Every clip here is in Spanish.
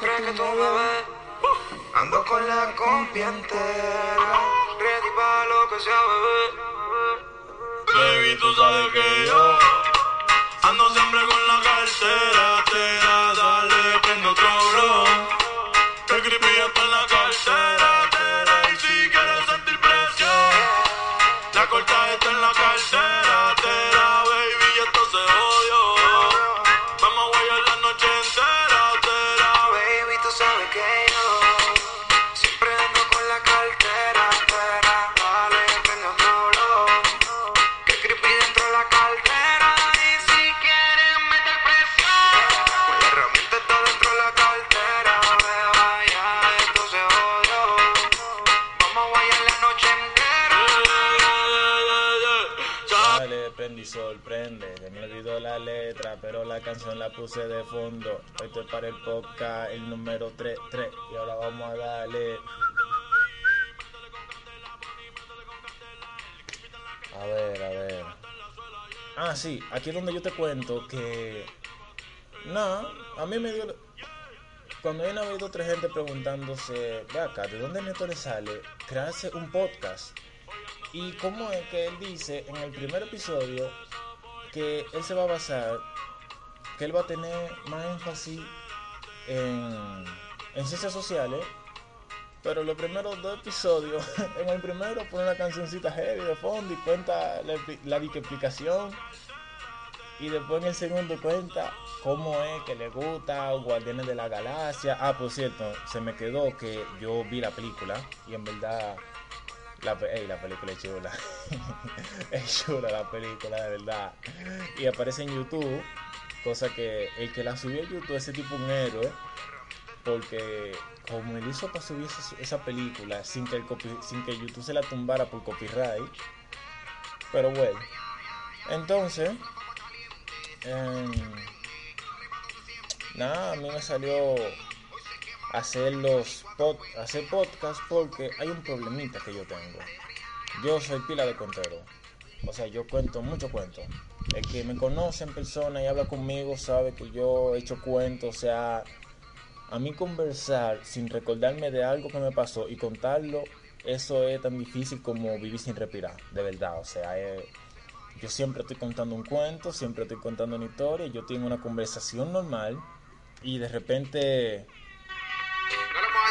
siempre, que tú me ves. ando con la compi entera. Ready para lo que sea, bebé. Baby, tú sabes que Dale, prende y sorprende. Se me olvidó la letra, pero la canción la puse de fondo. Esto es para el podcast, el número 33. Y ahora vamos a darle. A ver, a ver. Ah, sí, aquí es donde yo te cuento que. No, a mí me dio. Cuando una vez otra gente preguntándose, ve acá, ¿de dónde neto le sale crearse un podcast? Y cómo es que él dice en el primer episodio que él se va a basar, que él va a tener más énfasis en, en ciencias sociales, pero los primeros dos episodios, en el primero pone una cancioncita heavy de fondo y cuenta la, la explicación. Y después en el segundo cuenta cómo es que le gusta Guardianes de la Galaxia. Ah, por cierto, se me quedó que yo vi la película y en verdad la, ey, la película es chula. es chula la película, de verdad. Y aparece en YouTube, cosa que el que la subió a YouTube, ese tipo un héroe, porque como él hizo para subir esa, película sin que, el sin que YouTube se la tumbara por copyright. Pero bueno, entonces, em, nada, a mí me salió hacer los pod, podcast porque hay un problemita que yo tengo. Yo soy pila de contero. O sea, yo cuento mucho cuento. El que me conoce en persona y habla conmigo sabe que yo he hecho cuentos. O sea, a mí conversar sin recordarme de algo que me pasó y contarlo, eso es tan difícil como vivir sin respirar. De verdad, o sea, es- yo siempre estoy contando un cuento, siempre estoy contando una historia. Yo tengo una conversación normal y de repente,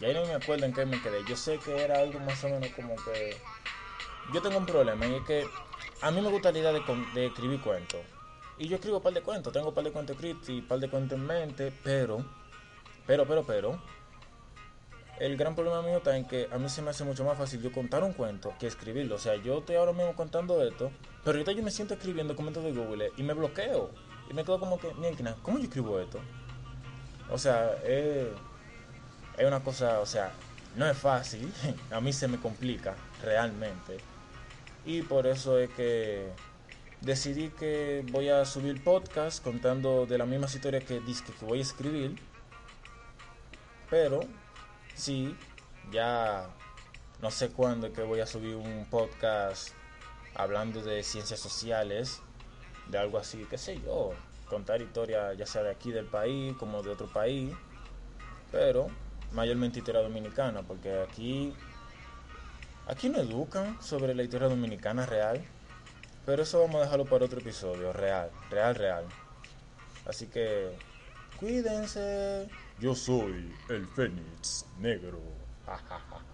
ya. Yo no me acuerdo en qué me quedé. Yo sé que era algo más o menos como que... Yo tengo un problema y es que a mí me gusta la idea de, escribir cuentos. Y yo escribo un par de cuentos, tengo un par de cuentos escritos y un par de cuentos en mente, pero, pero, pero, pero, el gran problema mío está en que a mí se me hace mucho más fácil yo contar un cuento que escribirlo. O sea, yo estoy ahora mismo contando esto, pero ahorita yo me siento escribiendo documentos de Google y me bloqueo. Y me quedo como que, mierda, ¿cómo yo escribo esto? O sea, es, es una cosa, o sea, no es fácil. A mí se me complica realmente. Y por eso es que decidí que voy a subir podcast contando de las mismas historias que disque que voy a escribir. Pero sí, ya no sé cuándo que voy a subir un podcast hablando de ciencias sociales, de algo así, qué sé yo, contar historias ya sea de aquí del país como de otro país, pero mayormente historia dominicana, porque aquí aquí no educan sobre la historia dominicana real, pero eso vamos a dejarlo para otro episodio, real, real, real. Así que cuídense. Yo soy el Fénix Negro. Ja, ja, ja.